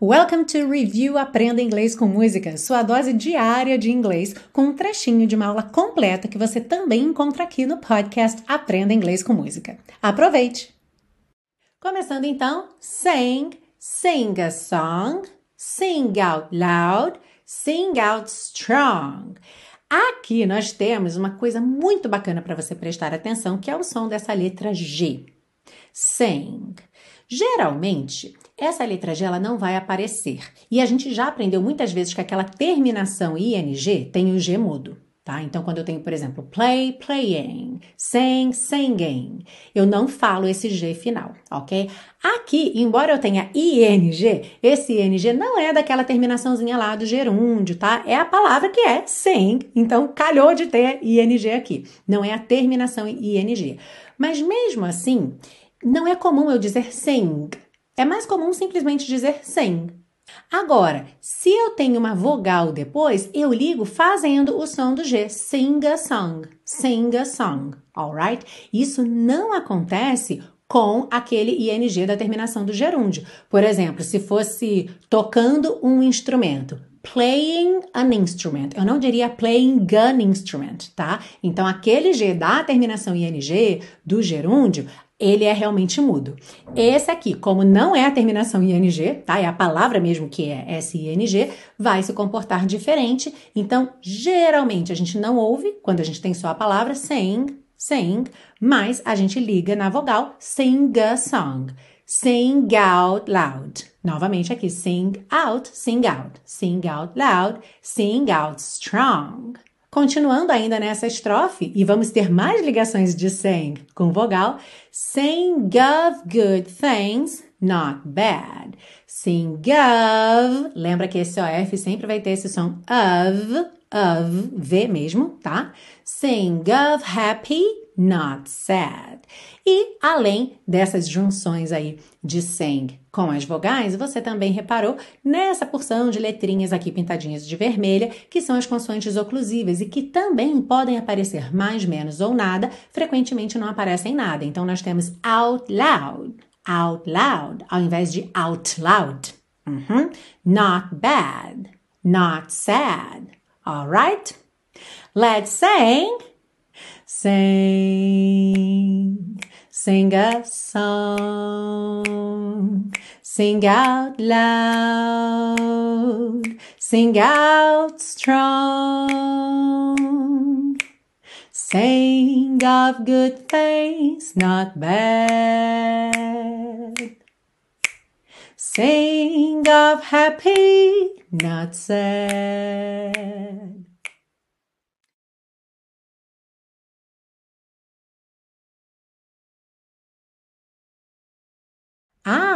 Welcome to Review Aprenda Inglês com Música, sua dose diária de inglês, com um trechinho de uma aula completa que você também encontra aqui no podcast Aprenda Inglês com Música. Aproveite! Começando então, sing, sing a song, sing out loud, sing out strong. Aqui nós temos uma coisa muito bacana para você prestar atenção, que é o som dessa letra G. Sing. Geralmente, essa letra G ela não vai aparecer. E a gente já aprendeu muitas vezes que aquela terminação ing tem o G mudo. Tá? Então, quando eu tenho, por exemplo, play, playing, sing, singing, eu não falo esse G final, ok? Aqui, embora eu tenha ing, esse ing não é daquela terminaçãozinha lá do gerúndio, tá? É a palavra que é sing, então calhou de ter ing aqui. Não é a terminação ing. Mas mesmo assim, não é comum eu dizer sing. É mais comum simplesmente dizer sing. Agora, se eu tenho uma vogal depois, eu ligo fazendo o som do G. Sing a song. Sing a song. Alright? Isso não acontece com aquele ing da terminação do gerúndio. Por exemplo, se fosse tocando um instrumento, playing an instrument. Eu não diria playing an instrument, tá? Então, aquele G da terminação ing do gerúndio, ele é realmente mudo. Esse aqui, como não é a terminação ing, tá? É a palavra mesmo que é SING, vai se comportar diferente. Então, geralmente a gente não ouve quando a gente tem só a palavra sing, sing, mas a gente liga na vogal sing a song. Sing out loud. Novamente aqui, sing out, sing out, sing out loud, sing out strong. Continuando ainda nessa estrofe, e vamos ter mais ligações de sing com vogal, sing of good things, not bad. Sing of, lembra que esse OF sempre vai ter esse som of, of, V mesmo, tá? Sing of happy, not sad. E além dessas junções aí de sing com as vogais, você também reparou nessa porção de letrinhas aqui pintadinhas de vermelha, que são as consoantes oclusivas e que também podem aparecer mais, menos ou nada, frequentemente não aparecem nada. Então nós temos out loud, out loud, ao invés de out loud. Uhum. Not bad, not sad. Alright? Let's sing. Sing, sing a song, sing out loud, sing out strong. Sing of good things, not bad. Sing of happy, not sad.